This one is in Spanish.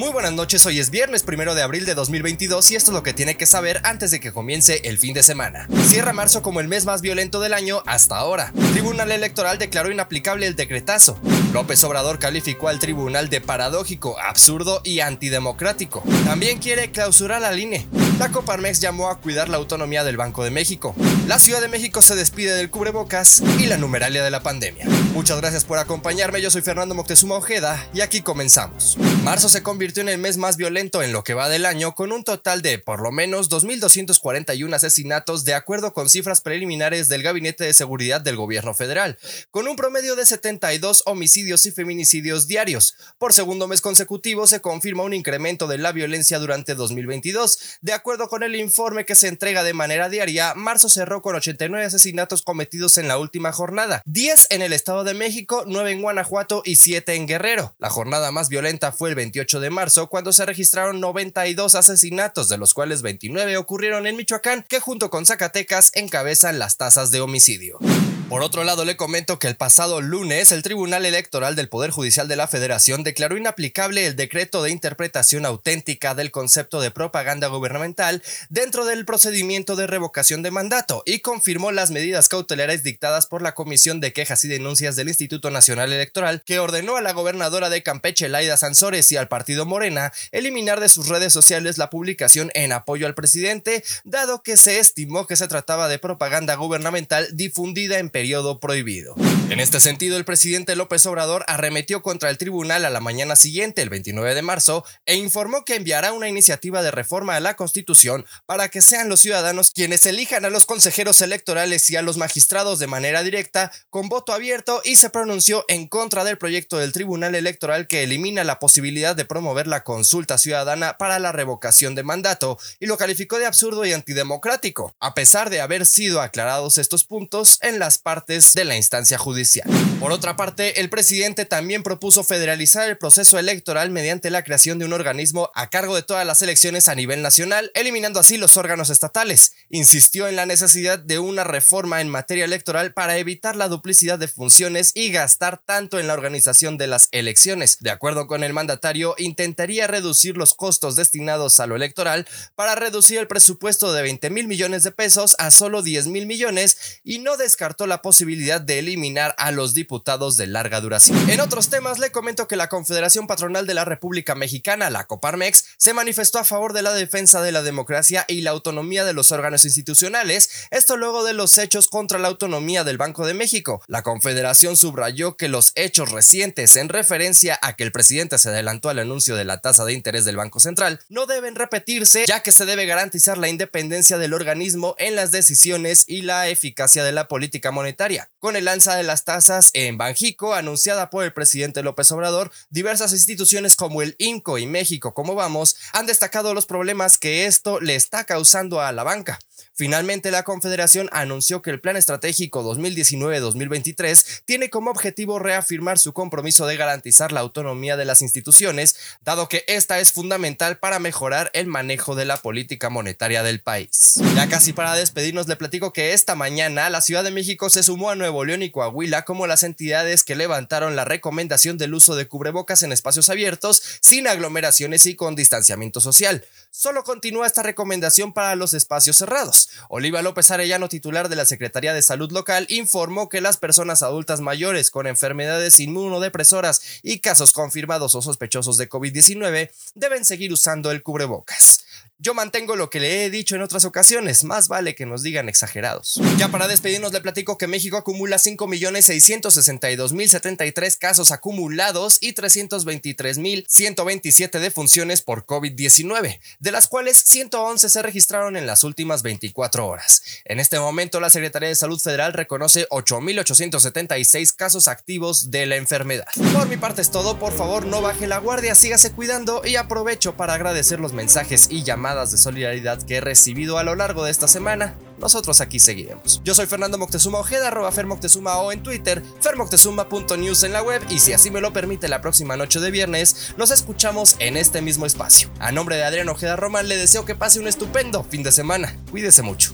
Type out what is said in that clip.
Muy buenas noches, hoy es viernes primero de abril de 2022 y esto es lo que tiene que saber antes de que comience el fin de semana. Cierra marzo como el mes más violento del año hasta ahora. Tribunal Electoral declaró inaplicable el decretazo. López Obrador calificó al tribunal de paradójico, absurdo y antidemocrático. También quiere clausurar al INE. La Coparmex llamó a cuidar la autonomía del Banco de México. La Ciudad de México se despide del cubrebocas y la numeralia de la pandemia. Muchas gracias por acompañarme, yo soy Fernando Moctezuma Ojeda y aquí comenzamos. Marzo se convirtió en el mes más violento en lo que va del año, con un total de por lo menos 2.241 asesinatos de acuerdo con cifras preliminares del Gabinete de Seguridad del Gobierno Federal, con un promedio de 72 homicidios y feminicidios diarios. Por segundo mes consecutivo se confirma un incremento de la violencia durante 2022. De acuerdo con el informe que se entrega de manera diaria, marzo cerró con 89 asesinatos cometidos en la última jornada, 10 en el Estado de México, 9 en Guanajuato y 7 en Guerrero. La jornada más violenta fue el 28 de marzo, cuando se registraron 92 asesinatos, de los cuales 29 ocurrieron en Michoacán, que junto con Zacatecas encabezan las tasas de homicidio. Por otro lado, le comento que el pasado lunes el Tribunal Electoral del Poder Judicial de la Federación declaró inaplicable el decreto de interpretación auténtica del concepto de propaganda gubernamental dentro del procedimiento de revocación de mandato y confirmó las medidas cautelares dictadas por la Comisión de Quejas y Denuncias del Instituto Nacional Electoral, que ordenó a la gobernadora de Campeche, Laida Sansores, y al partido Morena eliminar de sus redes sociales la publicación en apoyo al presidente, dado que se estimó que se trataba de propaganda gubernamental difundida en periodo prohibido. En este sentido, el presidente López Obrador arremetió contra el tribunal a la mañana siguiente, el 29 de marzo, e informó que enviará una iniciativa de reforma a la Constitución para que sean los ciudadanos quienes elijan a los consejeros electorales y a los magistrados de manera directa, con voto abierto, y se pronunció en contra del proyecto del Tribunal Electoral que elimina la posibilidad de promover la consulta ciudadana para la revocación de mandato, y lo calificó de absurdo y antidemocrático, a pesar de haber sido aclarados estos puntos en las partes de la instancia judicial. Por otra parte, el presidente también propuso federalizar el proceso electoral mediante la creación de un organismo a cargo de todas las elecciones a nivel nacional, eliminando así los órganos estatales. Insistió en la necesidad de una reforma en materia electoral para evitar la duplicidad de funciones y gastar tanto en la organización de las elecciones. De acuerdo con el mandatario, intentaría reducir los costos destinados a lo electoral para reducir el presupuesto de 20 mil millones de pesos a solo 10 mil millones y no descartó la posibilidad de eliminar a los diputados de larga duración. En otros temas, le comento que la Confederación Patronal de la República Mexicana, la Coparmex, se manifestó a favor de la defensa de la democracia y la autonomía de los órganos institucionales, esto luego de los hechos contra la autonomía del Banco de México. La Confederación subrayó que los hechos recientes en referencia a que el presidente se adelantó al anuncio de la tasa de interés del Banco Central no deben repetirse, ya que se debe garantizar la independencia del organismo en las decisiones y la eficacia de la política monetaria con el alza de las tasas en Banjico, anunciada por el presidente López Obrador, diversas instituciones como el INCO y México como vamos han destacado los problemas que esto le está causando a la banca. Finalmente, la Confederación anunció que el Plan Estratégico 2019-2023 tiene como objetivo reafirmar su compromiso de garantizar la autonomía de las instituciones, dado que esta es fundamental para mejorar el manejo de la política monetaria del país. Ya casi para despedirnos, le platico que esta mañana la Ciudad de México se sumó a Nuevo León y Coahuila como las entidades que levantaron la recomendación del uso de cubrebocas en espacios abiertos, sin aglomeraciones y con distanciamiento social. Solo continúa esta recomendación para los espacios cerrados. Oliva López Arellano, titular de la Secretaría de Salud Local, informó que las personas adultas mayores con enfermedades inmunodepresoras y casos confirmados o sospechosos de COVID-19 deben seguir usando el cubrebocas. Yo mantengo lo que le he dicho en otras ocasiones, más vale que nos digan exagerados. Ya para despedirnos le platico que México acumula 5.662.073 casos acumulados y 323.127 defunciones por COVID-19, de las cuales 111 se registraron en las últimas 24 horas. En este momento la Secretaría de Salud Federal reconoce 8.876 casos activos de la enfermedad. Por mi parte es todo, por favor no baje la guardia, sígase cuidando y aprovecho para agradecer los mensajes y llamadas de solidaridad que he recibido a lo largo de esta semana, nosotros aquí seguiremos. Yo soy Fernando Moctezuma Ojeda, arroba Fermoctezuma o en Twitter, fermoctezuma.news en la web y si así me lo permite la próxima noche de viernes, nos escuchamos en este mismo espacio. A nombre de Adrián Ojeda Román le deseo que pase un estupendo fin de semana. Cuídese mucho.